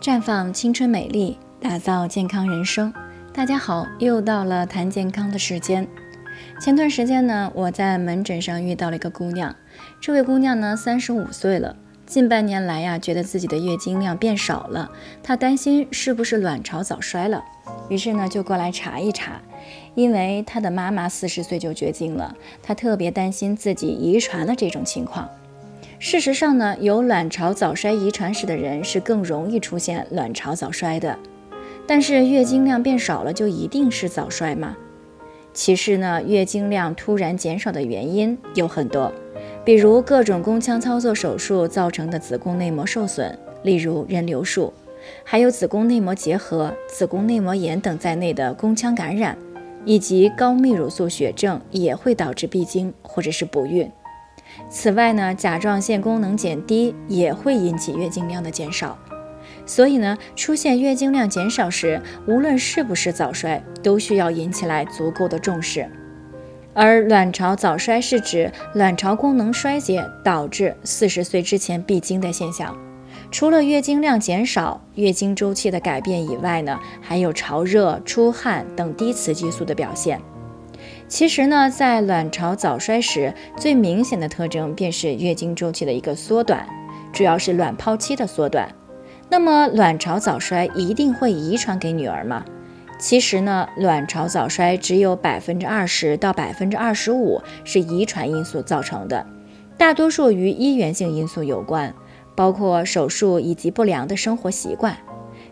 绽放青春美丽，打造健康人生。大家好，又到了谈健康的时间。前段时间呢，我在门诊上遇到了一个姑娘，这位姑娘呢，三十五岁了，近半年来呀，觉得自己的月经量变少了，她担心是不是卵巢早衰了，于是呢，就过来查一查。因为她的妈妈四十岁就绝经了，她特别担心自己遗传了这种情况。事实上呢，有卵巢早衰遗传史的人是更容易出现卵巢早衰的。但是月经量变少了就一定是早衰吗？其实呢，月经量突然减少的原因有很多，比如各种宫腔操作手术造成的子宫内膜受损，例如人流术，还有子宫内膜结核、子宫内膜炎等在内的宫腔感染，以及高泌乳素血症也会导致闭经或者是不孕。此外呢，甲状腺功能减低也会引起月经量的减少，所以呢，出现月经量减少时，无论是不是早衰，都需要引起来足够的重视。而卵巢早衰是指卵巢功能衰竭导致四十岁之前闭经的现象。除了月经量减少、月经周期的改变以外呢，还有潮热、出汗等低雌激素的表现。其实呢，在卵巢早衰时，最明显的特征便是月经周期的一个缩短，主要是卵泡期的缩短。那么，卵巢早衰一定会遗传给女儿吗？其实呢，卵巢早衰只有百分之二十到百分之二十五是遗传因素造成的，大多数与医源性因素有关，包括手术以及不良的生活习惯，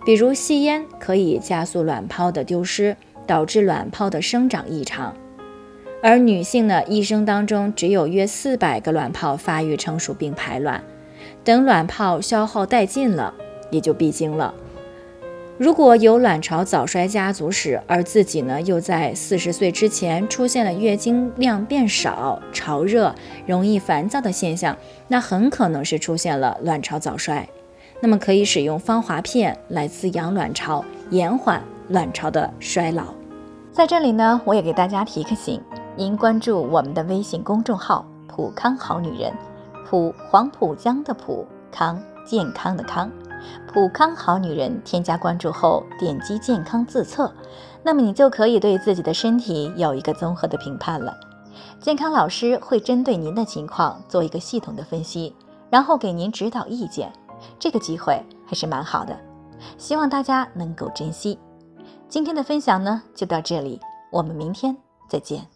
比如吸烟可以加速卵泡的丢失，导致卵泡的生长异常。而女性呢，一生当中只有约四百个卵泡发育成熟并排卵，等卵泡消耗殆尽了，也就闭经了。如果有卵巢早衰家族史，而自己呢又在四十岁之前出现了月经量变少、潮热、容易烦躁的现象，那很可能是出现了卵巢早衰。那么可以使用芳华片来滋养卵巢，延缓卵巢的衰老。在这里呢，我也给大家提个醒。您关注我们的微信公众号“普康好女人”，普黄浦江的普康健康的康，普康好女人。添加关注后，点击健康自测，那么你就可以对自己的身体有一个综合的评判了。健康老师会针对您的情况做一个系统的分析，然后给您指导意见。这个机会还是蛮好的，希望大家能够珍惜。今天的分享呢，就到这里，我们明天再见。